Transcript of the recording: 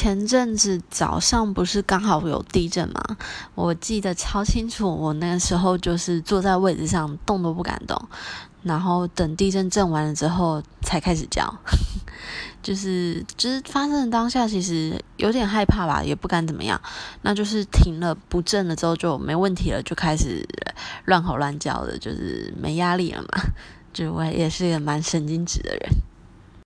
前阵子早上不是刚好有地震吗？我记得超清楚，我那个时候就是坐在位置上动都不敢动，然后等地震震完了之后才开始叫，就是就是发生的当下其实有点害怕吧，也不敢怎么样，那就是停了不震了之后就没问题了，就开始乱吼乱叫的，就是没压力了嘛。就我也是一个蛮神经质的人。